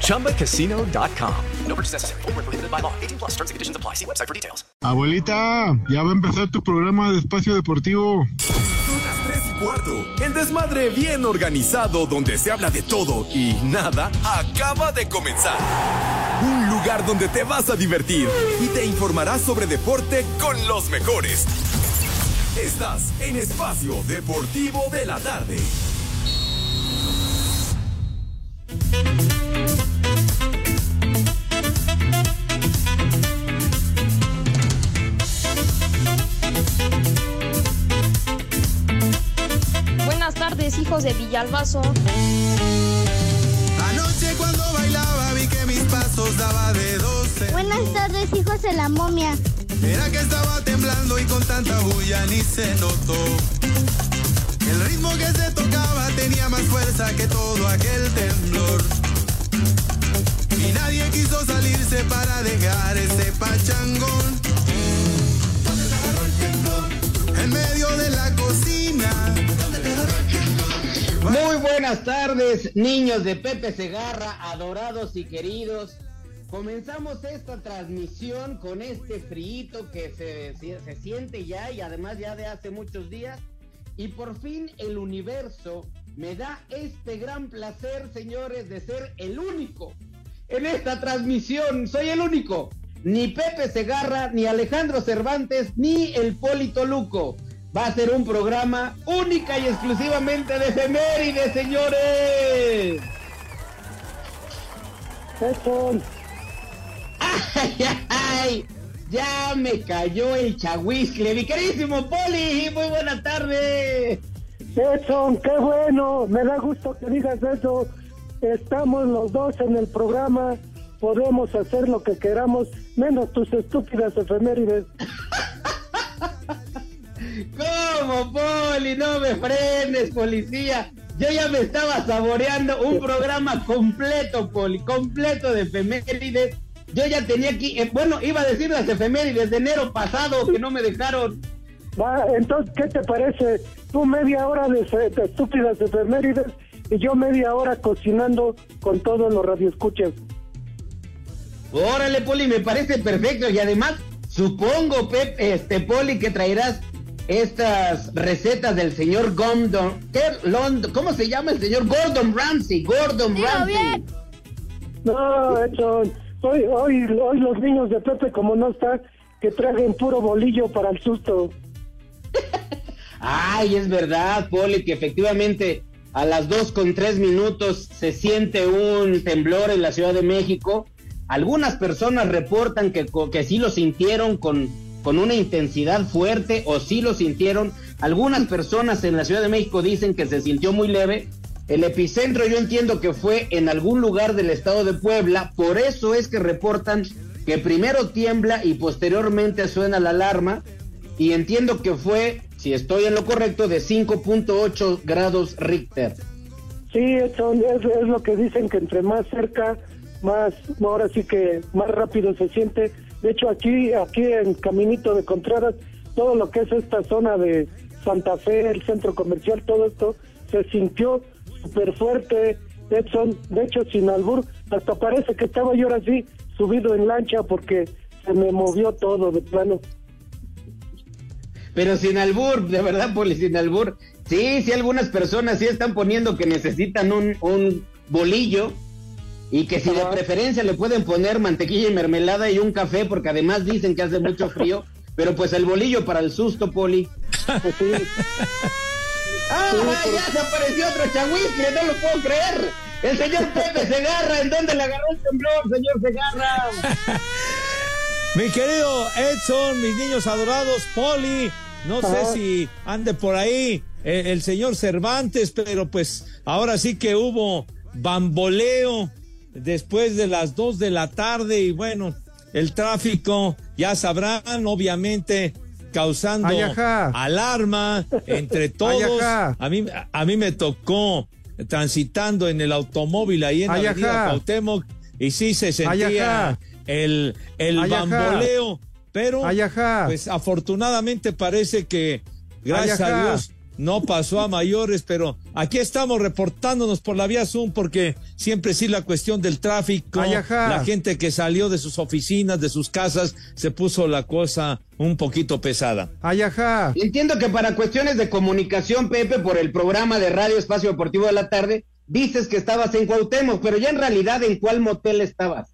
ChumbaCasino.com. No purchase necessary. Full prohibited by law. 18 plus terms and conditions apply. See website for details. Abuelita, ya va a empezar tu programa de espacio deportivo. Son las 3 y cuarto. El desmadre bien organizado donde se habla de todo y nada acaba de comenzar. Un lugar donde te vas a divertir y te informarás sobre deporte con los mejores. Estás en Espacio Deportivo de la Tarde. Buenas tardes, hijos de Villalbazo. Anoche cuando bailaba vi que mis pasos daba de 12. Buenas tardes, hijos de la momia. Era que estaba temblando y con tanta bulla ni se notó. El ritmo que se tocaba tenía más fuerza que todo aquel temblor. Y nadie quiso salirse para dejar ese pachangón. En medio de la cocina. Muy buenas tardes, niños de Pepe Segarra, adorados y queridos. Comenzamos esta transmisión con este frío que se, se, siente ya y además ya de hace muchos días. Y por fin el universo me da este gran placer, señores, de ser el único en esta transmisión. Soy el único. Ni Pepe Segarra, ni Alejandro Cervantes, ni el Polito Luco. Va a ser un programa única y exclusivamente de efemérides, señores. ¡Ay, ay! Ya me cayó el chahuiscle, mi queridísimo Poli. Muy buena tarde. Edson, qué bueno. Me da gusto que digas eso. Estamos los dos en el programa. Podemos hacer lo que queramos, menos tus estúpidas efemérides. ¿Cómo, Poli? No me frenes, policía. Yo ya me estaba saboreando un programa completo, Poli, completo de efemérides. Yo ya tenía aquí, eh, bueno, iba a decir las efemérides de enero pasado que no me dejaron. Va, entonces, ¿qué te parece? Tú media hora de, de estúpidas efemérides y yo media hora cocinando con todos los radioescuchas. Órale, Poli, me parece perfecto. Y además, supongo, Pep, este, Poli, que traerás estas recetas del señor Gordon. ¿Cómo se llama el señor? Gordon Ramsay. Gordon Ramsay. Bien. No, Edson. Hoy, hoy, los niños de Pepe, como no están, que traigan puro bolillo para el susto. Ay, es verdad, Poli, que efectivamente a las dos con tres minutos se siente un temblor en la Ciudad de México. Algunas personas reportan que, que sí lo sintieron con, con una intensidad fuerte o sí lo sintieron. Algunas personas en la Ciudad de México dicen que se sintió muy leve. El epicentro yo entiendo que fue en algún lugar del estado de Puebla. Por eso es que reportan que primero tiembla y posteriormente suena la alarma. Y entiendo que fue si estoy en lo correcto, de 5.8 grados Richter. Sí, eso es, es, lo que dicen que entre más cerca, más, ahora sí que más rápido se siente. De hecho, aquí, aquí en Caminito de Contreras, todo lo que es esta zona de Santa Fe, el centro comercial, todo esto se sintió súper fuerte. Edson, de hecho, sin albur, hasta parece que estaba yo ahora sí subido en lancha porque se me movió todo de plano pero sin albur, de verdad, Poli, sin albur. Sí, sí, algunas personas sí están poniendo que necesitan un, un bolillo y que si de preferencia le pueden poner mantequilla y mermelada y un café, porque además dicen que hace mucho frío, pero pues el bolillo para el susto, Poli. Sí. ¡Ah, ya se apareció otro chahuisque! ¡No lo puedo creer! El señor Pepe Segarra, ¿en dónde le agarró el temblor, señor Segarra? Mi querido Edson, mis niños adorados, Poli, no sé si ande por ahí eh, el señor Cervantes, pero pues ahora sí que hubo bamboleo después de las dos de la tarde y bueno, el tráfico ya sabrán, obviamente, causando alarma entre todos. A mí, a mí me tocó transitando en el automóvil ahí en la avenida Cuauhtémoc y sí se sentía el, el bamboleo, pero pues afortunadamente parece que gracias a Dios no pasó a mayores, pero aquí estamos reportándonos por la vía Zoom porque siempre sí la cuestión del tráfico, la gente que salió de sus oficinas, de sus casas, se puso la cosa un poquito pesada. Entiendo que para cuestiones de comunicación, Pepe, por el programa de Radio Espacio Deportivo de la Tarde, dices que estabas en Cuauhtémoc, pero ya en realidad, ¿en cuál motel estabas?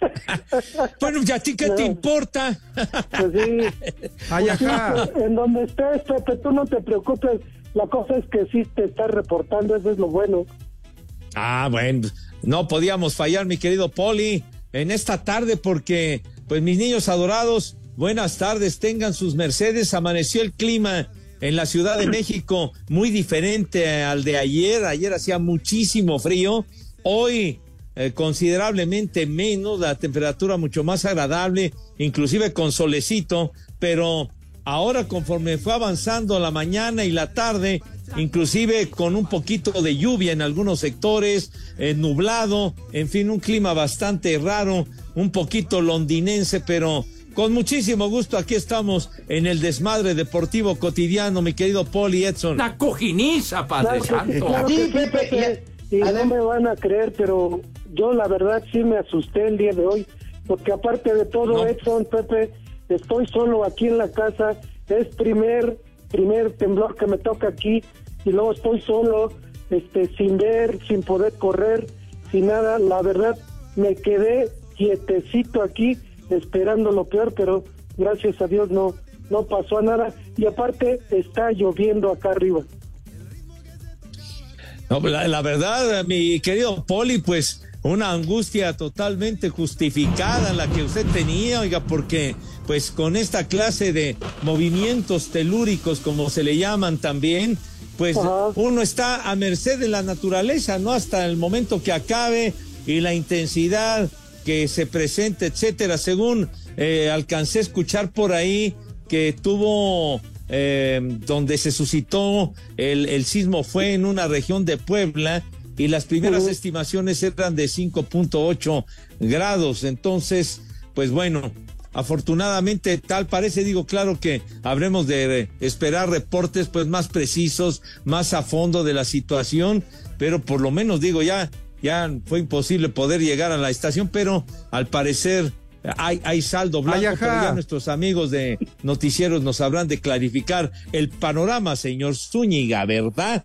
bueno, ¿y a ti qué te importa? pues sí. en donde estés, Pepe, tú no te preocupes. La cosa es que sí te estás reportando, eso es lo bueno. Ah, bueno, no podíamos fallar, mi querido Poli, en esta tarde porque, pues mis niños adorados, buenas tardes, tengan sus mercedes, amaneció el clima en la Ciudad de México muy diferente al de ayer, ayer hacía muchísimo frío, hoy eh, considerablemente menos, la temperatura mucho más agradable, inclusive con solecito, pero ahora conforme fue avanzando la mañana y la tarde, inclusive con un poquito de lluvia en algunos sectores, eh, nublado, en fin, un clima bastante raro, un poquito londinense, pero con muchísimo gusto aquí estamos en el desmadre deportivo cotidiano, mi querido Poli Edson. La cojiniza, Padre Santo. sí, Pepe, y no me van a creer, pero yo la verdad sí me asusté el día de hoy, porque aparte de todo, Edson, Pepe, estoy solo aquí en la casa, es primer, primer temblor que me toca aquí, y luego estoy solo, este, sin ver, sin poder correr, sin nada, la verdad me quedé quietecito aquí, esperando lo peor, pero gracias a Dios no, no pasó nada, y aparte está lloviendo acá arriba. No, la, la, verdad, mi querido Poli, pues una angustia totalmente justificada la que usted tenía, oiga, porque pues con esta clase de movimientos telúricos, como se le llaman también, pues uno está a merced de la naturaleza, ¿no? Hasta el momento que acabe y la intensidad que se presente, etcétera. Según eh, alcancé a escuchar por ahí que tuvo eh, donde se suscitó el, el, sismo fue en una región de Puebla y las primeras estimaciones eran de 5.8 grados. Entonces, pues bueno, afortunadamente tal parece, digo, claro que habremos de esperar reportes pues más precisos, más a fondo de la situación, pero por lo menos digo, ya, ya fue imposible poder llegar a la estación, pero al parecer hay, hay saldo blanco, pero ya nuestros amigos de noticieros nos habrán de clarificar el panorama, señor Zúñiga, ¿verdad?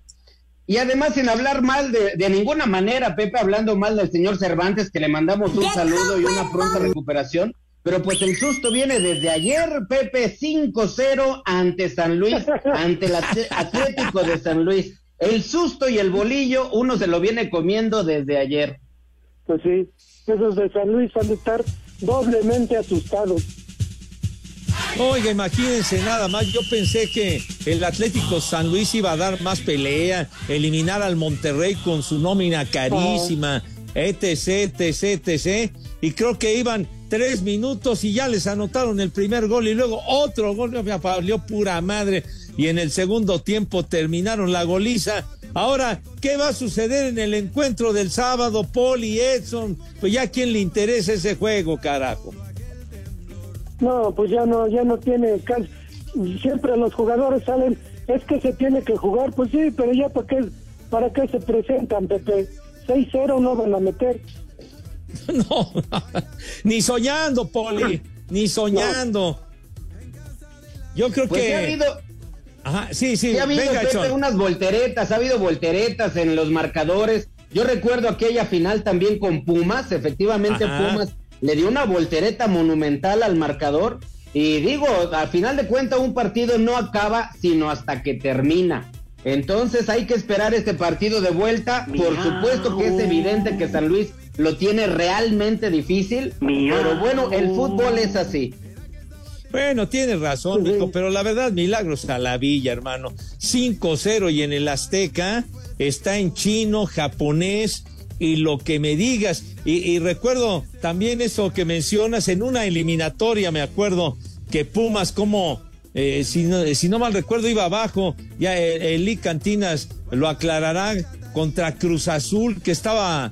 Y además, sin hablar mal de, de, ninguna manera, Pepe, hablando mal del señor Cervantes, que le mandamos un saludo y una pronta recuperación. Pero pues el susto viene desde ayer, Pepe, 5-0 ante San Luis, ante el Atlético de San Luis. El susto y el bolillo, uno se lo viene comiendo desde ayer. Pues sí, esos de San Luis van a estar doblemente asustados. Oiga, imagínense nada más, yo pensé que el Atlético San Luis iba a dar más pelea, eliminar al Monterrey con su nómina carísima, etc, etc, etc. Y creo que iban tres minutos y ya les anotaron el primer gol y luego otro gol, me valió pura madre. Y en el segundo tiempo terminaron la goliza. Ahora, ¿qué va a suceder en el encuentro del sábado, Paul y Edson? Pues ya a quién le interesa ese juego, carajo. No, pues ya no, ya no tiene caso. Siempre los jugadores salen, es que se tiene que jugar, pues sí, pero ya para qué, para qué se presentan, Pepe. 6-0 no van a meter. No, ni soñando, Poli, ni soñando. Yo creo pues que. Ha habido, Ajá, sí, sí. ha habido Pepe, unas volteretas, ha habido volteretas en los marcadores. Yo recuerdo aquella final también con Pumas, efectivamente Pumas le dio una voltereta monumental al marcador. Y digo, al final de cuentas, un partido no acaba sino hasta que termina. Entonces hay que esperar este partido de vuelta. Por supuesto que es evidente que San Luis lo tiene realmente difícil. Pero bueno, el fútbol es así. Bueno, tienes razón, Nico, pero la verdad, milagros a la villa, hermano. 5-0 y en el Azteca está en chino, japonés y lo que me digas. Y, recuerdo también eso que mencionas en una eliminatoria, me acuerdo que Pumas como, eh, si, no, si, no, mal recuerdo, iba abajo, ya el, el Cantinas lo aclarará contra Cruz Azul, que estaba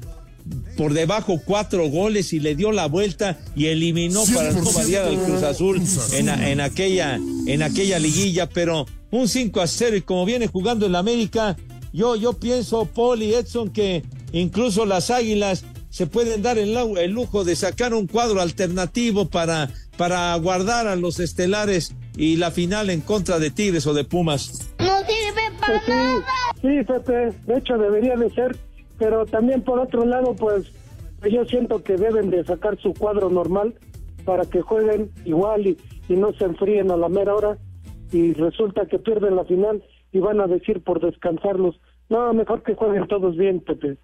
por debajo cuatro goles y le dio la vuelta y eliminó para no variar al Cruz Azul en, en, aquella, en aquella liguilla, pero un 5 a 0 y como viene jugando en la América, yo, yo pienso, Paul y Edson, que incluso las Águilas se pueden dar el, el lujo de sacar un cuadro alternativo para, para guardar a los estelares y la final en contra de Tigres o de Pumas. No sirve para nada. Sí, Pepe, de hecho debería de ser, pero también por otro lado, pues yo siento que deben de sacar su cuadro normal para que jueguen igual y, y no se enfríen a la mera hora y resulta que pierden la final y van a decir por descansarlos. No, mejor que jueguen todos bien, Pepe.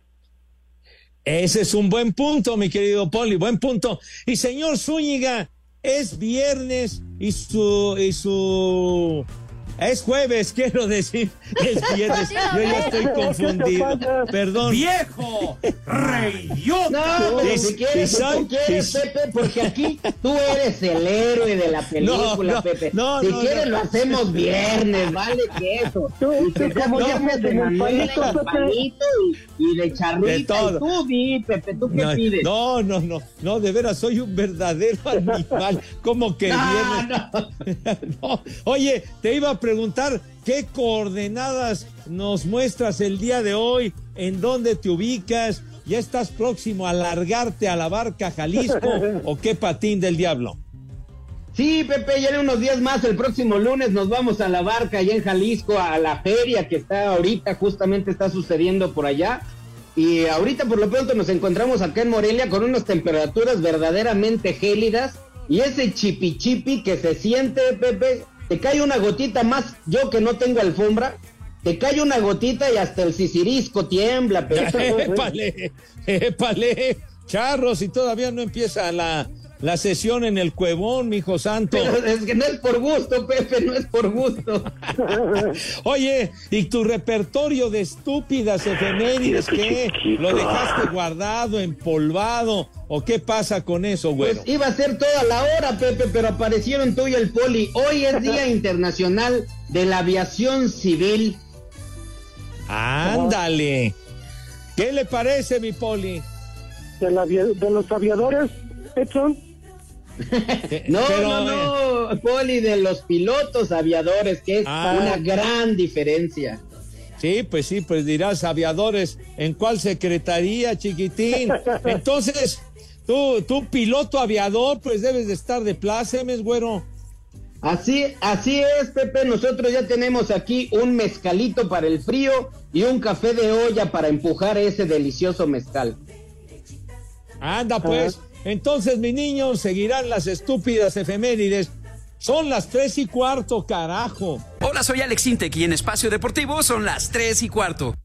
Ese es un buen punto, mi querido Poli, buen punto. Y señor Zúñiga, es viernes y su, y su es jueves, quiero decir. Es viernes. Yo ya estoy confundido. Perdón. ¡Viejo! ¡Reyota! No, pero si quieres, si tú quieres, Pepe, porque aquí tú eres el héroe de la película, no, Pepe. No, si no, quieres, lo hacemos viernes, vale que eso. Y que como de Manuel, de y, y de Charrita. De y tú, di, Pepe, ¿tú qué no, pides? No, no, no. No, de veras, soy un verdadero animal. ¿Cómo que viernes? no. Oye, te iba a preguntar qué coordenadas nos muestras el día de hoy, en dónde te ubicas, ya estás próximo a largarte a la barca Jalisco o qué patín del diablo. Sí, Pepe, ya en unos días más, el próximo lunes nos vamos a la barca allá en Jalisco, a la feria que está ahorita, justamente está sucediendo por allá. Y ahorita por lo pronto nos encontramos acá en Morelia con unas temperaturas verdaderamente gélidas y ese chipi chipi que se siente, Pepe, te cae una gotita más, yo que no tengo alfombra, te cae una gotita y hasta el sisirisco tiembla. Pero... épale, épale, charros, y todavía no empieza la, la sesión en el cuevón, mijo santo. Pero es que no es por gusto, Pepe, no es por gusto. Oye, ¿y tu repertorio de estúpidas efemérides qué? ¿Lo dejaste guardado, empolvado? ¿O qué pasa con eso, güey? Pues iba a ser toda la hora, Pepe, pero aparecieron tú y el poli. Hoy es Día Internacional de la Aviación Civil. Ándale. ¿Qué le parece, mi poli? De, la, de los aviadores, Edson. no, no, no, Poli, de los pilotos aviadores, que es Ah. una gran diferencia. Sí, pues sí, pues dirás aviadores, ¿en cuál secretaría, chiquitín? Entonces, tú, tú piloto aviador, pues debes de estar de plácemes, güero. Así, así es, Pepe. Nosotros ya tenemos aquí un mezcalito para el frío y un café de olla para empujar ese delicioso mezcal. Anda, pues. Entonces, mis niños, seguirán las estúpidas efemérides. Son las tres y cuarto, carajo. Hola, soy Alex Intec y en Espacio Deportivo son las 3 y cuarto.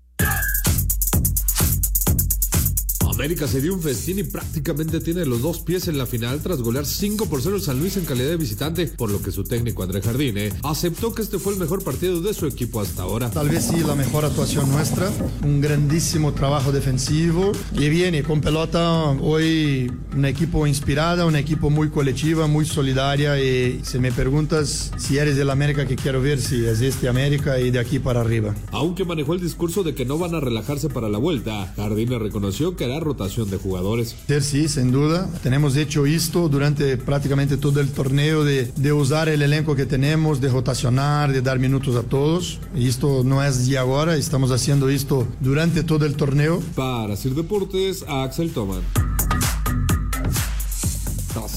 América se dio un festín y prácticamente tiene los dos pies en la final tras golear 5 por 0 el San Luis en calidad de visitante, por lo que su técnico André Jardine aceptó que este fue el mejor partido de su equipo hasta ahora. Tal vez sí la mejor actuación nuestra, un grandísimo trabajo defensivo y viene con pelota hoy un equipo inspirada, un equipo muy colectiva, muy solidaria y si me preguntas si eres del América que quiero ver, si es este América y de aquí para arriba. Aunque manejó el discurso de que no van a relajarse para la vuelta, Jardine reconoció que hará rotación de jugadores. Sí, sin duda. Tenemos hecho esto durante prácticamente todo el torneo de, de usar el elenco que tenemos, de rotacionar, de dar minutos a todos. Y esto no es de ahora, estamos haciendo esto durante todo el torneo. Para Sir Deportes, Axel Toman.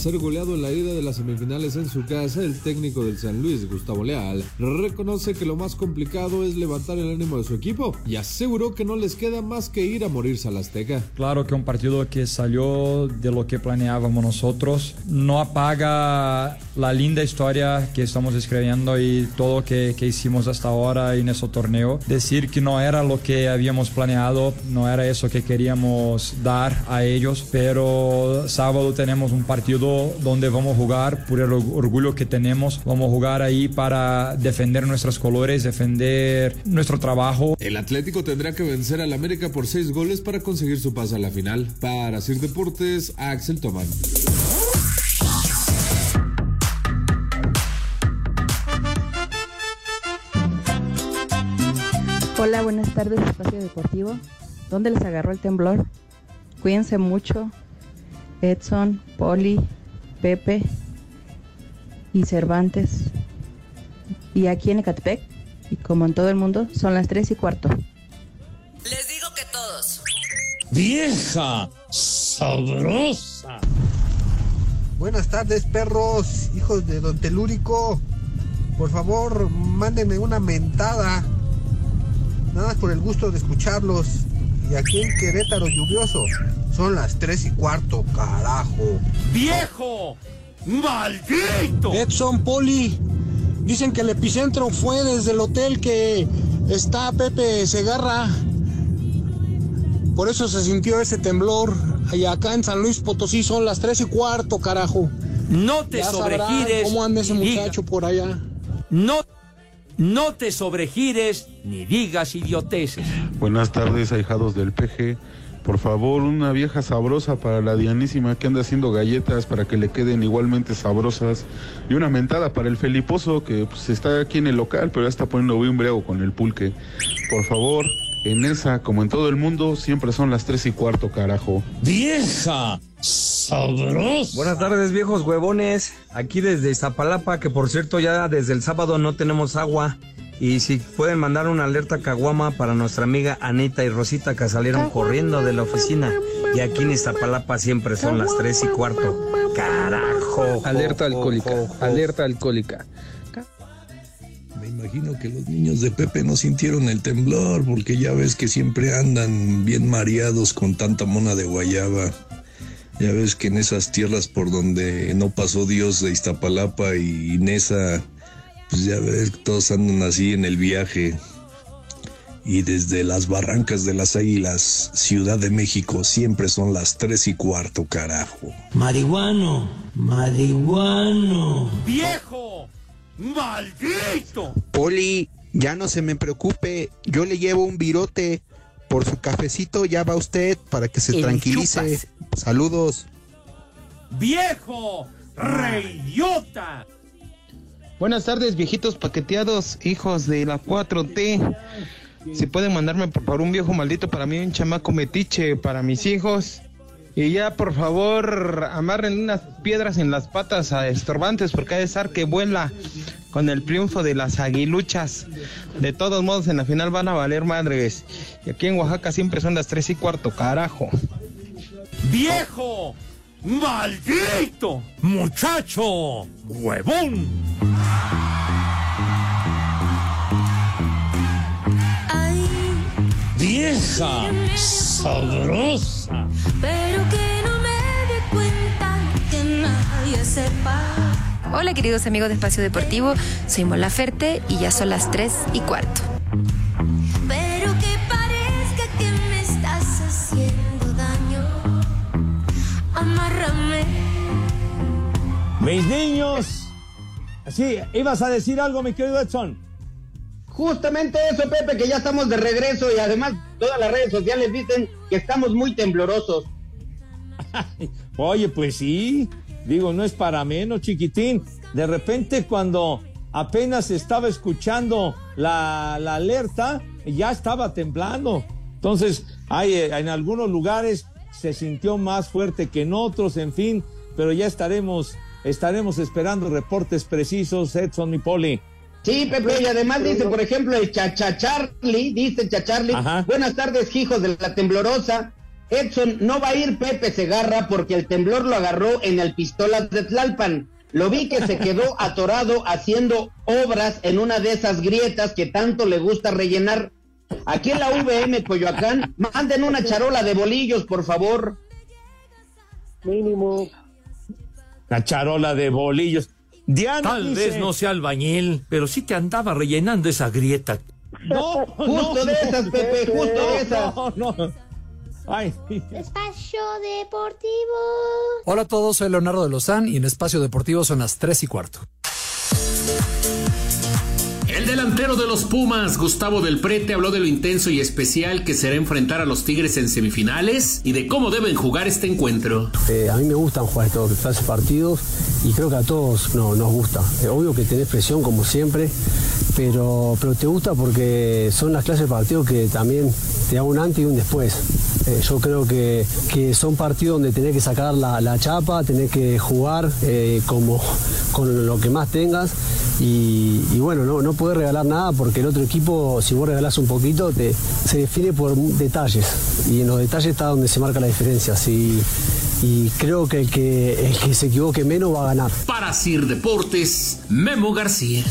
Ser goleado en la ida de las semifinales en su casa, el técnico del San Luis, Gustavo Leal, reconoce que lo más complicado es levantar el ánimo de su equipo y aseguró que no les queda más que ir a morirse al Azteca. Claro que un partido que salió de lo que planeábamos nosotros no apaga la linda historia que estamos escribiendo y todo que, que hicimos hasta ahora en ese torneo. Decir que no era lo que habíamos planeado, no era eso que queríamos dar a ellos, pero sábado tenemos un partido donde vamos a jugar, por el orgullo que tenemos, vamos a jugar ahí para defender nuestros colores, defender nuestro trabajo. El Atlético tendrá que vencer al América por seis goles para conseguir su paso a la final. Para Sir Deportes, Axel Tomán. Hola, buenas tardes, Espacio Deportivo. ¿Dónde les agarró el temblor? Cuídense mucho. Edson, Poli, Pepe y Cervantes. Y aquí en Ecatepec, y como en todo el mundo, son las tres y cuarto. Les digo que todos. ¡Vieja! ¡Sabrosa! Buenas tardes, perros, hijos de Don Telúrico. Por favor, mándenme una mentada. Nada más por el gusto de escucharlos. Y aquí en Querétaro lluvioso. Son las tres y cuarto, carajo. ¡Viejo! ¡Maldito! Edson Poli. Dicen que el epicentro fue desde el hotel que está Pepe Segarra. Por eso se sintió ese temblor. Y acá en San Luis Potosí son las tres y cuarto, carajo. No te Ya sobregires. ¿Cómo anda ese ni digas. muchacho por allá? No, no te sobregires ni digas idioteces. Buenas tardes, ahijados del PG. Por favor, una vieja sabrosa para la Dianísima que anda haciendo galletas para que le queden igualmente sabrosas. Y una mentada para el Feliposo que pues, está aquí en el local, pero ya está poniendo bien brego con el pulque. Por favor, en esa, como en todo el mundo, siempre son las tres y cuarto, carajo. ¡Vieja! ¡Sabrosa! Buenas tardes, viejos huevones. Aquí desde Iztapalapa, que por cierto ya desde el sábado no tenemos agua. Y si pueden mandar una alerta caguama para nuestra amiga Anita y Rosita que salieron corriendo de la oficina. Y aquí en Iztapalapa siempre son las tres y cuarto. Carajo. Alerta alcohólica, alerta alcohólica. Me imagino que los niños de Pepe no sintieron el temblor porque ya ves que siempre andan bien mareados con tanta mona de guayaba. Ya ves que en esas tierras por donde no pasó Dios de Iztapalapa y Nesa, pues ya ves que todos andan así en el viaje. Y desde las barrancas de las águilas, Ciudad de México, siempre son las tres y cuarto, carajo. Marihuano, marihuano. ¡Viejo! ¡Maldito! Poli, ya no se me preocupe. Yo le llevo un virote. Por su cafecito ya va usted para que se El tranquilice. chupas. Saludos. ¡Viejo! ¡Reidiota! Buenas tardes, viejitos paqueteados, hijos de la 4T. Si pueden mandarme por un viejo maldito para mí, un chamaco metiche para mis hijos. Y ya, por favor, amarren unas piedras en las patas a estorbantes porque ha de ser que vuela con el triunfo de las aguiluchas. De todos modos, en la final van a valer madres. Y aquí en Oaxaca siempre son las tres y cuarto, carajo. ¡Viejo! ¡Maldito! ¡Muchacho! ¡Huevón! ¡Vieja! ¡Sabrosa! Pero que no me dé cuenta que nadie sepa. Hola queridos amigos de Espacio Deportivo, soy Mola Ferte y ya son las 3 y cuarto. Pero que parezca que me estás haciendo daño. Amárrame. Mis niños. Sí, ibas a decir algo, mi querido Edson. Justamente eso, Pepe, que ya estamos de regreso y además todas las redes sociales dicen que estamos muy temblorosos. Oye, pues sí, digo, no es para menos, chiquitín. De repente cuando apenas estaba escuchando la, alerta, ya estaba temblando. Entonces, hay, eh, en algunos lugares se sintió más fuerte que en otros, en fin, pero ya estaremos, estaremos esperando reportes precisos, Edson y Poli. Sí, Pepe, y además dice, por ejemplo, el Chachacharli, dice Chacharli, buenas tardes, hijos de la temblorosa. Edson, no va a ir Pepe Segarra porque el temblor lo agarró en el Pistolas de Tlalpan. Lo vi que se quedó atorado haciendo obras en una de esas grietas que tanto le gusta rellenar. Aquí en la VM Coyoacán, manden una charola de bolillos, por favor. Mínimo. La charola de bolillos. Diana Tal dice- vez no sea albañil, pero sí te andaba rellenando esa grieta. No, Justo de esas, Pepe, justo de esas. No, no. Ay. Espacio Deportivo. Hola a todos, soy Leonardo de Lozán y en Espacio Deportivo son las 3 y cuarto. El delantero de los Pumas, Gustavo del Prete, habló de lo intenso y especial que será enfrentar a los Tigres en semifinales y de cómo deben jugar este encuentro. Eh, a mí me gustan jugar estos clases partidos y creo que a todos no, nos gusta. Eh, obvio que tenés presión como siempre, pero, pero te gusta porque son las clases de partidos que también te da un antes y un después. Eh, yo creo que, que son partidos donde tenés que sacar la, chapa, tenés que jugar eh, como, con lo que más tengas y, y bueno, no, no regalar nada porque el otro equipo, si vos regalás un poquito, te, se define por detalles y en los detalles está donde se marca la diferencia. Si, y creo que el, que el que se equivoque menos va a ganar. Para Sir Deportes, Memo García.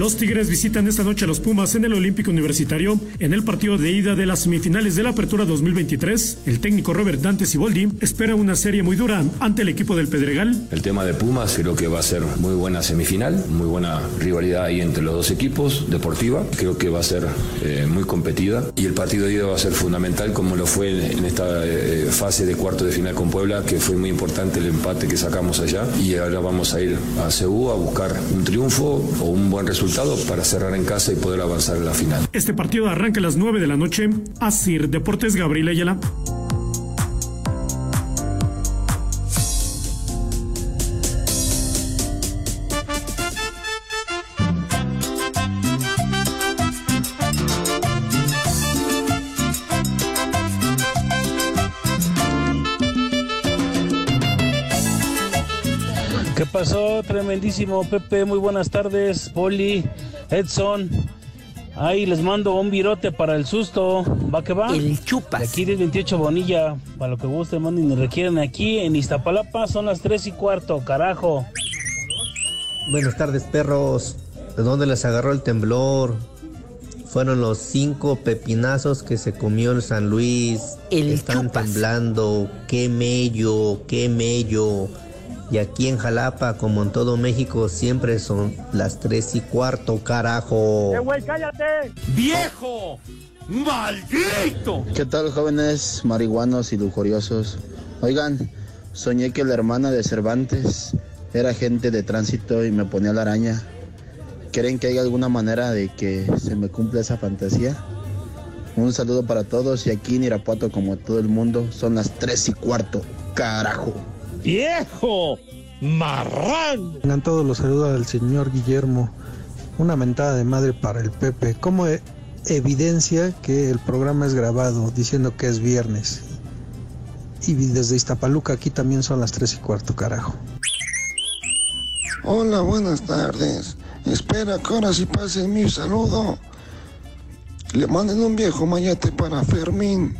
Los Tigres visitan esta noche a los Pumas en el Olímpico Universitario en el partido de ida de las semifinales de la Apertura 2023. El técnico Robert Dante Siboldi espera una serie muy dura ante el equipo del Pedregal. El tema de Pumas creo que va a ser muy buena semifinal, muy buena rivalidad ahí entre los dos equipos, deportiva. Creo que va a ser eh, muy competida y el partido de ida va a ser fundamental como lo fue en esta eh, fase de cuarto de final con Puebla, que fue muy importante el empate que sacamos allá y ahora vamos a ir a Ceú a buscar un triunfo o un buen resultado para cerrar en casa y poder avanzar en la final. Este partido arranca a las 9 de la noche. Asir Deportes Gabriel Ayala. Tremendísimo, Pepe. Muy buenas tardes, Poli, Edson. Ahí les mando un virote para el susto. ¿Va que va? El chupas. De aquí 1028 Bonilla. Para lo que guste, manden y requieren. Aquí en Iztapalapa son las 3 y cuarto, carajo. Buenas tardes, perros. ¿De dónde les agarró el temblor? Fueron los cinco pepinazos que se comió el San Luis. El Están chupas. temblando. Qué mello, qué mello. Y aquí en Jalapa, como en todo México, siempre son las tres y cuarto, carajo. güey, cállate! ¡Viejo! ¡Maldito! ¿Qué tal jóvenes marihuanos y lujuriosos? Oigan, soñé que la hermana de Cervantes era agente de tránsito y me ponía la araña. ¿Creen que hay alguna manera de que se me cumpla esa fantasía? Un saludo para todos y aquí en Irapuato como todo el mundo son las tres y cuarto, carajo. ¡Viejo! ¡Marrán! Tengan todos los saludos al señor Guillermo. Una mentada de madre para el Pepe. ¿Cómo e- evidencia que el programa es grabado diciendo que es viernes? Y desde Iztapaluca aquí también son las tres y cuarto, carajo. Hola, buenas tardes. Espera que ahora sí pase mi saludo. Le manden un viejo mayate para Fermín,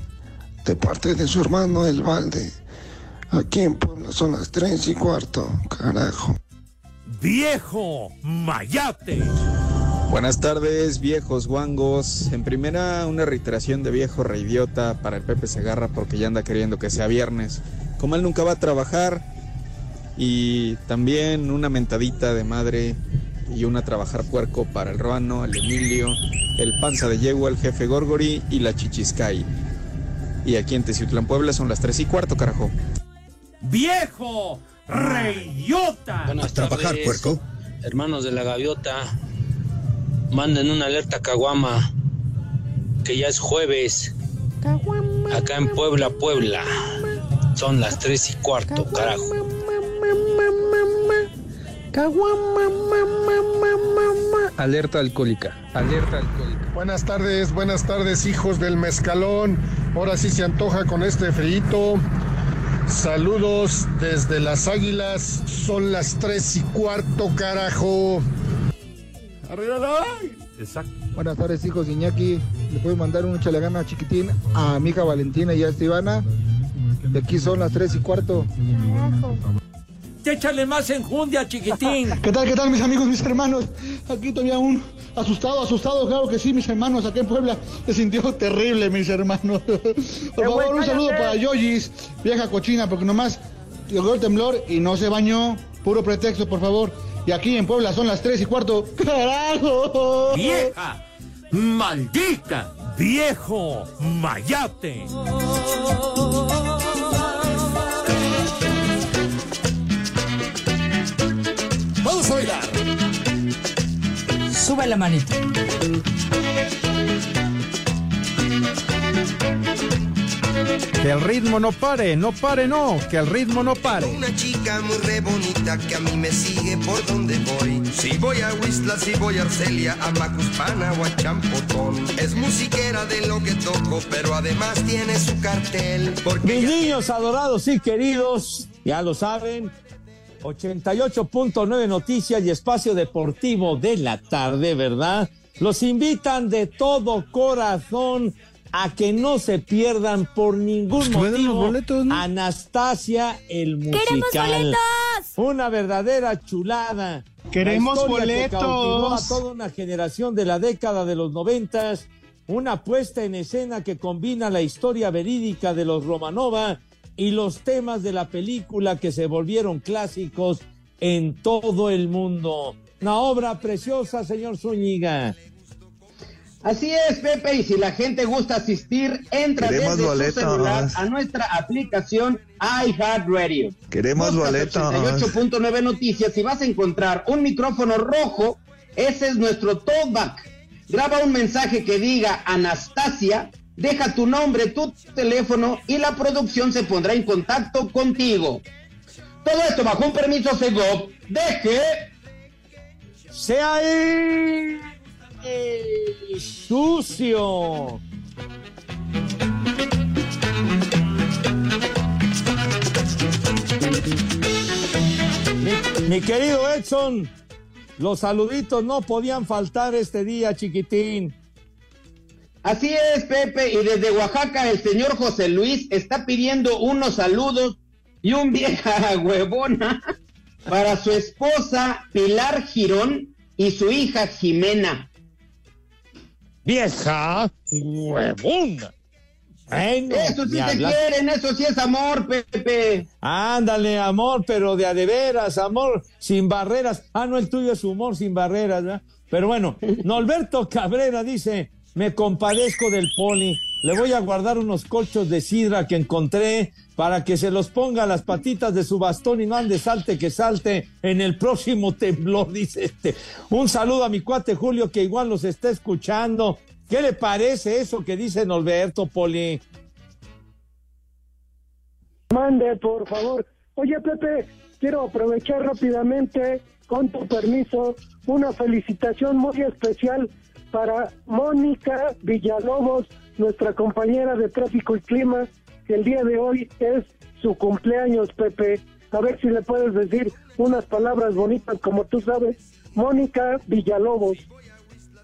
de parte de su hermano El Valde. Aquí en Puebla son las tres y cuarto, carajo. ¡Viejo! ¡Mayate! Buenas tardes, viejos guangos. En primera, una reiteración de viejo reidiota para el Pepe Segarra porque ya anda queriendo que sea viernes. Como él nunca va a trabajar. Y también una mentadita de madre y una trabajar puerco para el Ruano, el Emilio, el Panza de Yegua, el Jefe Gorgori y la Chichiscay. Y aquí en Teciutlán, Puebla son las tres y cuarto, carajo. ¡Viejo! ¡Reyota! Buenas tardes, Hermanos de la gaviota, manden una alerta a Caguama, que ya es jueves. Acá en Puebla, Puebla. Son las tres y cuarto, carajo. Alerta alcohólica, alerta alcohólica. Buenas tardes, buenas tardes, hijos del mezcalón. Ahora sí se antoja con este frito. Saludos desde las águilas. Son las tres y cuarto, carajo. Exacto. Buenas tardes, hijos de Iñaki. Le puedes mandar un chalegana chiquitín a mi hija Valentina y a esta Ivana. De aquí son las tres y cuarto. Échale más enjundia, chiquitín. ¿Qué tal, qué tal, mis amigos, mis hermanos? Aquí todavía un asustado, asustado, claro que sí, mis hermanos, acá en Puebla. Se sintió terrible, mis hermanos. Por favor, un saludo para Yoyis, vieja cochina, porque nomás llegó el temblor y no se bañó. Puro pretexto, por favor. Y aquí en Puebla son las tres y cuarto. ¡Carajo! ¡Vieja! ¡Maldita! viejo mayate. Sube la manita. Que el ritmo no pare, no pare, no, que el ritmo no pare. Una chica muy re bonita que a mí me sigue por donde voy. Si voy a Whistler, si voy a Arcelia, a Macuspana o a Champotón. Es musiquera de lo que toco, pero además tiene su cartel. Porque Mis niños adorados y queridos, ya lo saben, 88.9 Noticias y Espacio Deportivo de la tarde, ¿verdad? Los invitan de todo corazón a que no se pierdan por ningún Pues motivo boletos, ¿no? Anastasia el musical. ¡Queremos Una verdadera chulada. ¡Queremos que boletos! a toda una generación de la década de los noventas. Una puesta en escena que combina la historia verídica de los Romanova y los temas de la película que se volvieron clásicos en todo el mundo. Una obra preciosa, señor Zúñiga. Así es, Pepe, y si la gente gusta asistir, entra Queremos desde su celular a nuestra aplicación iHeartRadio. Queremos boletos. 88.9 Noticias y vas a encontrar un micrófono rojo, ese es nuestro talkback. Graba un mensaje que diga Anastasia, deja tu nombre, tu teléfono y la producción se pondrá en contacto contigo. Todo esto bajo un permiso Segov. Deje ¡Sea ahí! ¡Sucio! Mi, mi querido Edson, los saluditos no podían faltar este día, chiquitín. Así es, Pepe, y desde Oaxaca el señor José Luis está pidiendo unos saludos y un vieja huevona para su esposa Pilar Girón y su hija Jimena. Vieja huevona. Bueno, Eso sí te quieren, eso sí es amor, Pepe. Ándale, amor, pero de a de veras, amor sin barreras. Ah, no, el tuyo es humor sin barreras, ¿verdad? Pero bueno, Norberto Cabrera dice, me compadezco del poli, le voy a guardar unos colchos de sidra que encontré para que se los ponga a las patitas de su bastón y no ande salte que salte en el próximo temblor, dice este. Un saludo a mi cuate Julio que igual los está escuchando. ¿Qué le parece eso que dice Norberto, Poli? Mande, por favor. Oye, Pepe, quiero aprovechar rápidamente, con tu permiso, una felicitación muy especial para Mónica Villalobos, nuestra compañera de tráfico y clima, que el día de hoy es su cumpleaños, Pepe. A ver si le puedes decir unas palabras bonitas como tú sabes. Mónica Villalobos.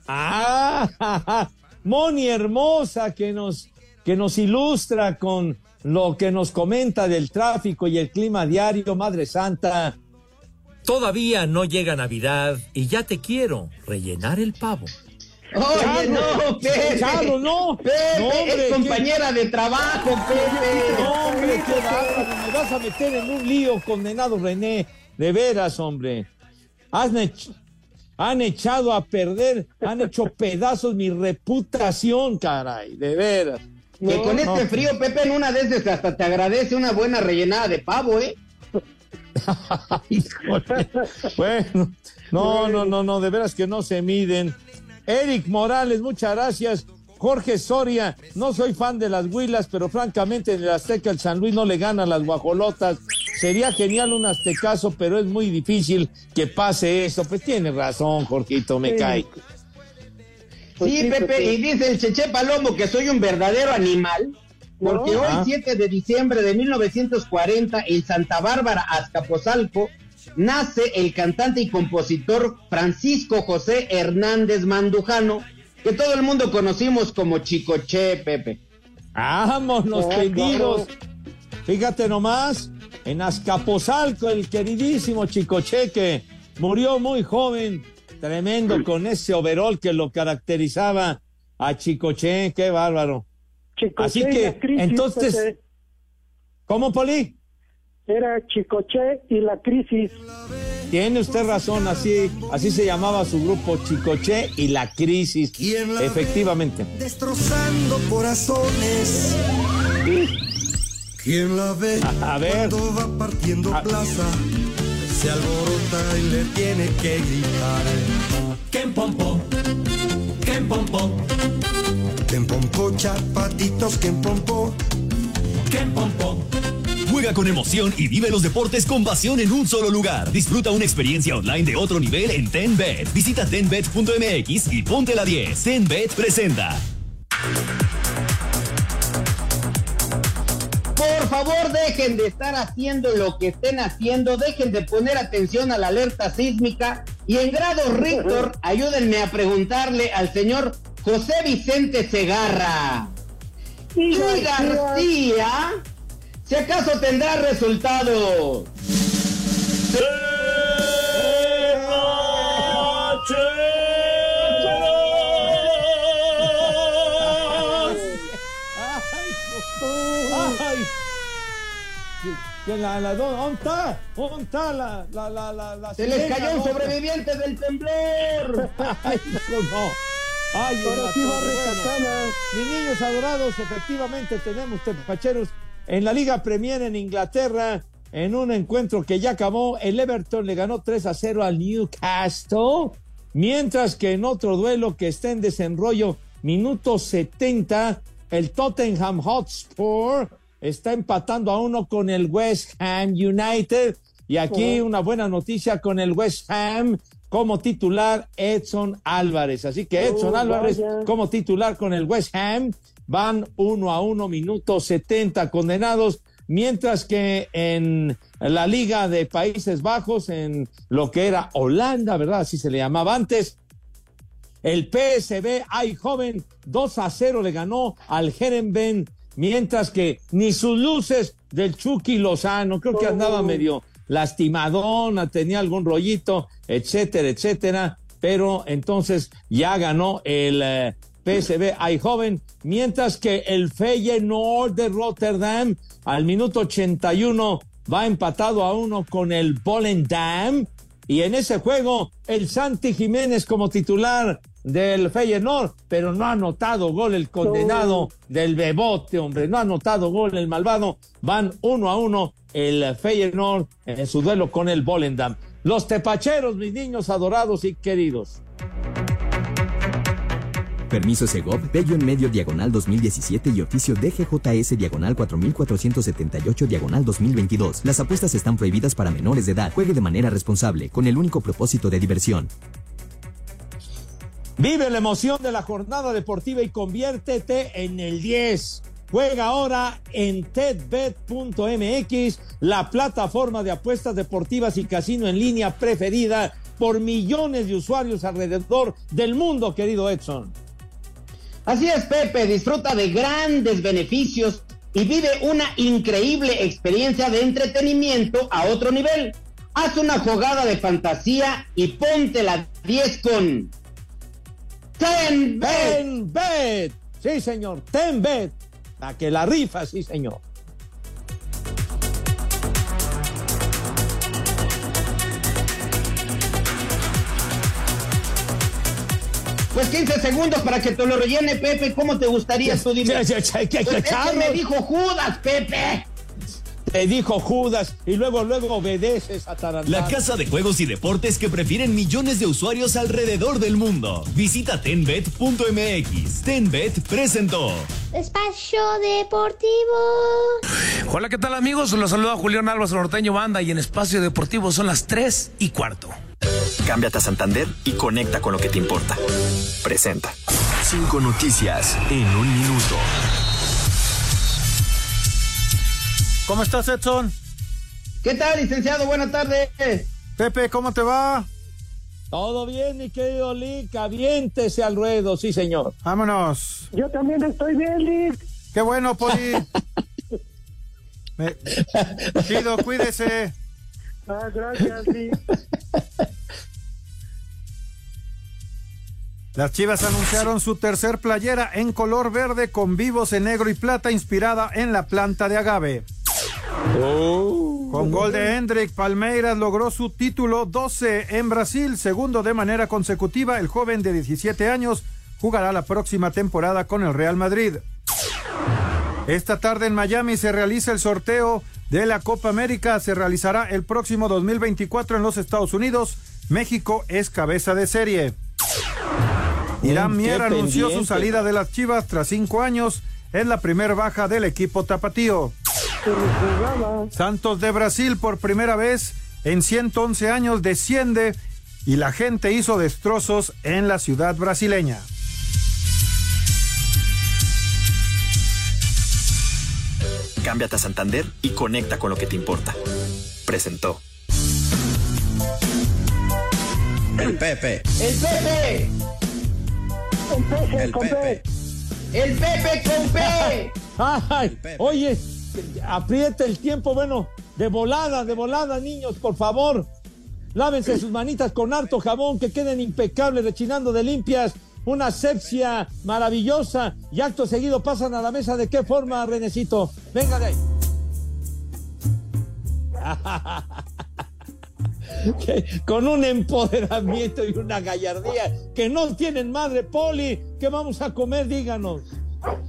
Ah, Moni hermosa que nos, que nos ilustra con lo que nos comenta del tráfico y el clima diario, Madre Santa. Todavía no llega Navidad y ya te quiero rellenar el pavo. Oye, no, Pepe. Charro, no. Pepe, No, hombre, es ¿qué? compañera de trabajo, Pepe. No, hombre, qué bárbaro, me vas a meter en un lío, condenado René. De veras, hombre. Has ech- han echado a perder, han hecho pedazos mi reputación, caray, de veras. Que con No, este no. frío, Pepe, en una de esas hasta te agradece una buena rellenada de pavo, ¿eh? Bueno, no, no, no, no, de veras que no se miden. Eric Morales, muchas gracias. Jorge Soria, no soy fan de las huilas, pero francamente en el Azteca el San Luis no le gana a las guajolotas. Sería genial un aztecaso, pero es muy difícil que pase eso. Pues tiene razón, Jorgito, me Sí. cae. Sí, Pepe, y dice el Cheche Palomo que soy un verdadero animal, porque No. hoy, Ah. 7 de diciembre de 1940, en Santa Bárbara, Azcapotzalco, nace el cantante y compositor Francisco José Hernández Mandujano, que todo el mundo conocimos como Chicoche, Pepe. Vámonos, tendidos. claro. Fíjate nomás, en Azcapotzalco, el queridísimo Chicocheque murió muy joven, tremendo, con ese overol que lo caracterizaba a Chicoche, qué bárbaro. Así y que, entonces, Pepe. ¿cómo, Poli? Era Chicoche y la crisis. Tiene usted razón, así, así se llamaba su grupo Chicoche y la crisis. Efectivamente. Destrozando corazones. ¿Quién la ve A, ver. cuando va partiendo plaza? Se alborota y le tiene que gritar. ¡Ken pompo! ¡Ken pompo! ¡Ken pompo, chapatitos, ken pompo! ¡Ken pompo! Juega con emoción y vive los deportes con pasión en un solo lugar. Disfruta una experiencia online de otro nivel en TenBet. Visita tenbet.mx y ponte la 10. TenBet presenta. Por favor, dejen de estar haciendo lo que estén haciendo, dejen de poner atención a la alerta sísmica y en grado Richter, ayúdenme a preguntarle al señor José Vicente Segarra. ¿Y García? Si acaso tendrá resultado. La, la, ¿Dónde está? ¿Dónde está la, la, la, la, la Se les cayó un sobreviviente del temblor. Ay, no. Ay, la sí va torre, bueno. rescatada. Mis niños adorados, efectivamente tenemos tepacheros en la Liga Premier en Inglaterra, en un encuentro que ya acabó. El Everton le ganó 3 a 0 al Newcastle, mientras que en otro duelo que está en desenrollo, minuto 70, el Tottenham Hotspur está empatando a uno con el West Ham United. Y aquí una buena noticia con el West Ham como titular Edson Álvarez. Así que Edson Oh, Álvarez vaya. como titular con el West Ham van uno a uno, minuto 70 condenados, mientras que en la Liga de Países Bajos, en lo que era Holanda, ¿verdad? Así se le llamaba antes, el PSV joven 2 a 0 le ganó al Herenben, mientras que ni sus luces del Chucky Lozano, creo que andaba medio lastimadona, tenía algún rollito, etcétera, etcétera, pero entonces ya ganó el eh, PSV joven, mientras que el Feyenoord de Rotterdam al minuto 81 va empatado a uno con el Volendam y en ese juego el Santi Jiménez como titular del Feyenoord, pero no ha anotado gol el condenado del Bebote, hombre, no ha anotado gol el malvado. Van uno a uno el Feyenoord en su duelo con el Volendam. Los tepacheros, mis niños adorados y queridos. Permiso Segov, Bello en medio diagonal 2017 y oficio DGJS diagonal 4478 diagonal 2022. Las apuestas están prohibidas para menores de edad. Juegue de manera responsable, con el único propósito de diversión. Vive la emoción de la jornada deportiva y conviértete en el 10. Juega ahora en tedbet.mx, la plataforma de apuestas deportivas y casino en línea preferida por millones de usuarios alrededor del mundo, querido Edson. Así es, Pepe, disfruta de grandes beneficios y vive una increíble experiencia de entretenimiento a otro nivel. Haz una jugada de fantasía y ponte la 10 con Tenbet. Tenbet. Sí, señor. Tenbet. La que la rifa, sí, señor. Pues 15 segundos para que te lo rellene, Pepe. ¿Cómo te gustaría tú? Dime. Sí, Pues Carlos. me dijo Judas, Pepe. Te dijo Judas y luego, luego obedeces a La casa de juegos y deportes que prefieren millones de usuarios alrededor del mundo. Visita tenbet.mx. Tenbet presentó. Espacio Deportivo. Hola, ¿qué tal amigos? Los saluda Julián Álvarez Norteño Banda y en Espacio Deportivo son las 3 y cuarto. Cámbiate a Santander y conecta con lo que te importa. Presenta. Cinco noticias en un minuto. ¿Cómo estás, Edson? ¿Qué tal, licenciado? Buenas tardes. Pepe, ¿cómo te va? Todo bien, mi querido Lick. Aviéntese al ruedo, sí, señor. Vámonos. Yo también estoy bien, Lick. Qué bueno, Poli. Me- Chido, cuídese. Ah, gracias, Lick. Las Chivas anunciaron su tercer playera en color verde con vivos en negro y plata inspirada en la planta de agave. Oh. Con gol de Hendrik, Palmeiras logró su título 12 en Brasil, segundo de manera consecutiva. El joven de 17 años jugará la próxima temporada con el Real Madrid. Esta tarde en Miami se realiza el sorteo de la Copa América. Se realizará el próximo 2024 en los Estados Unidos. México es cabeza de serie. Irán Mier anunció su salida de las Chivas tras cinco años. Es la primer baja del equipo tapatío. Santos de Brasil por primera vez en 111 años desciende y la gente hizo destrozos en la ciudad brasileña. Cámbiate a Santander y conecta con lo que te importa. Presentó. El Pepe. El Pepe. El Pepe, El con Pepe. P. El Pepe con P. Ay, oye, aprieta el tiempo, bueno, de volada, de volada, niños, por favor. Lávense sus manitas con harto jabón, que queden impecables, rechinando de limpias. Una asepsia maravillosa. Y acto seguido pasan a la mesa. ¿De qué forma, Renecito? Venga de ahí. Con un empoderamiento y una gallardía que no tienen madre, Poli. ¿Qué vamos a comer? Díganos.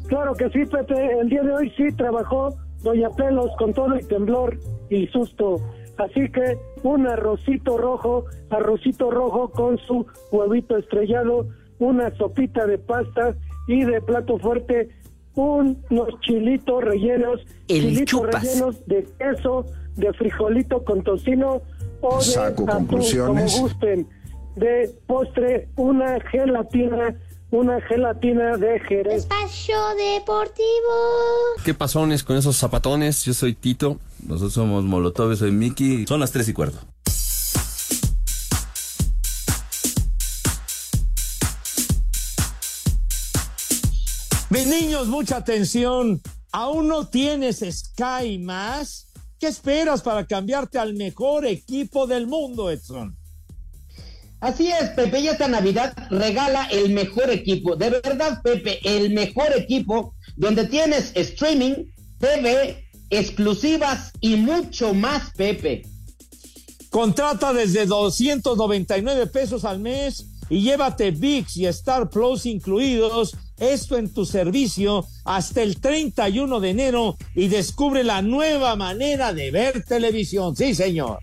Claro que sí, Pepe. El día de hoy sí trabajó Doña Pelos con todo y temblor y susto. Así que un arrocito rojo, arrocito rojo con su huevito estrellado, una sopita de pasta y de plato fuerte unos chilitos rellenos, El chilitos chupas. rellenos de queso, de frijolito con tocino o de atún, conclusiones. como gusten. De postre, una gelatina, una gelatina de Jerez. Espacio Deportivo. ¿Qué pasones con esos zapatones? Yo soy Tito. Nosotros somos Molotov, yo soy Miki. Son las tres y cuarto. Mis niños, mucha atención. ¿Aún no tienes Sky más? ¿Qué esperas para cambiarte al mejor equipo del mundo, Edson? Así es, Pepe, y esta Navidad regala el mejor equipo. De verdad, Pepe, el mejor equipo donde tienes streaming, TV, exclusivas y mucho más, Pepe. Contrata desde 299 pesos al mes y llévate VIX y Star Plus incluidos. Esto en tu servicio hasta el 31 de enero y descubre la nueva manera de ver televisión. Sí, señor.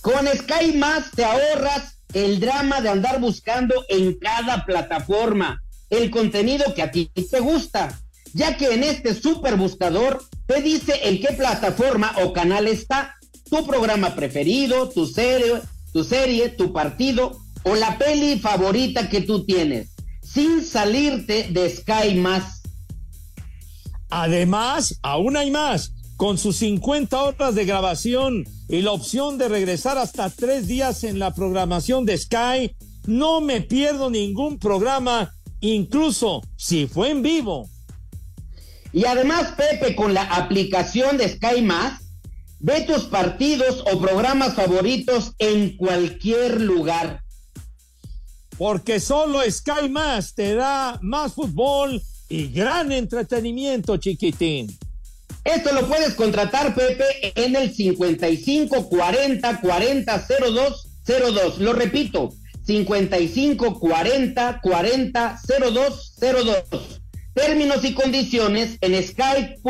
Con Sky Más te ahorras el drama de andar buscando en cada plataforma el contenido que a ti te gusta, ya que en este super buscador te dice en qué plataforma o canal está tu programa preferido, tu serie, tu serie, tu partido o la peli favorita que tú tienes, sin salirte de Sky Más. Además, aún hay más. Con sus 50 horas de grabación y la opción de regresar hasta tres días en la programación de Sky, no me pierdo ningún programa, incluso si fue en vivo. Y además, Pepe, con la aplicación de Sky Más, ve tus partidos o programas favoritos en cualquier lugar. Porque solo Sky Más te da más fútbol y gran entretenimiento, chiquitín. Esto lo puedes contratar, Pepe, en el 55 40 40 02 02. Lo repito, 55 40 40 02 02. Términos y condiciones en sky.com.mx.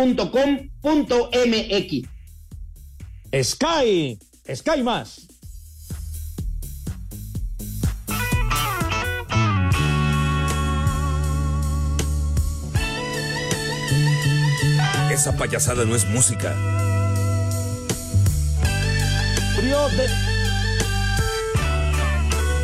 Sky, Sky Más. Esa payasada no es música. Murió de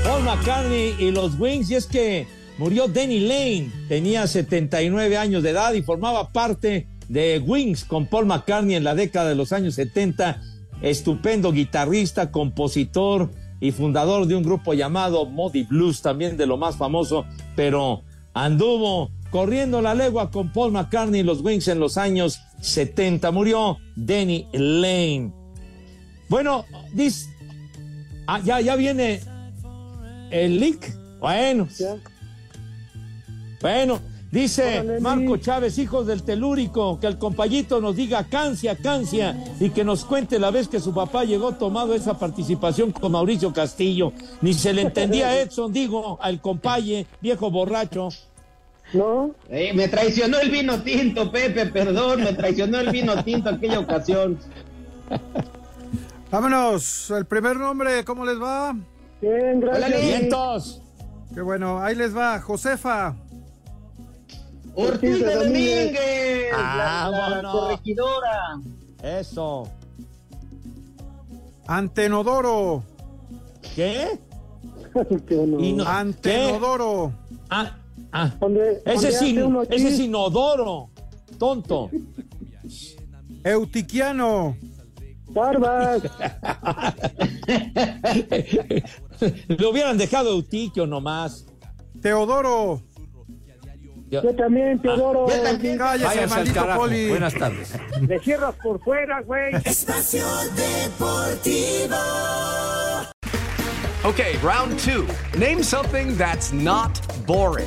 Paul McCartney y los Wings, y es que murió Danny Lane, tenía 79 años de edad y formaba parte de Wings con Paul McCartney en la década de los años 70, estupendo guitarrista, compositor y fundador de un grupo llamado Muddy Blues, también de lo más famoso, pero anduvo corriendo la legua con Paul McCartney y los Wings en los años 70. Murió Danny Lane. Bueno, dice, ah, ya, ya viene el leak. Bueno, bueno, Dice Marco. Chávez, hijos del telúrico, que el compayito nos diga cancia, cancia, y que nos cuente la vez que su papá llegó tomado esa participación con Mauricio Castillo. Ni se le entendía a Edson, digo, al compaye, viejo borracho. ¿No? Me traicionó el vino tinto, Pepe, perdón, me traicionó el vino tinto aquella ocasión. Vámonos, el primer nombre, ¿cómo les va? Bien, gracias. Hola. Qué bueno, ahí les va, Josefa, Ortiz de de Domínguez, la, la Vámonos. corregidora. Eso. Antenodoro, ¿Qué? No- Antenodoro, Ah, ah. Donde- Ese donde es, in- ese es inodoro. Tonto. Eutiquiano, Barbas. Le hubieran dejado Eutiquio nomás. Teodoro, Yo- Yo también, Teodoro. Yo también. cállese, al maldito poli. Buenas tardes. Le cierras por fuera, güey. Espacio Deportivo. Okay, round two. Name something that's not boring.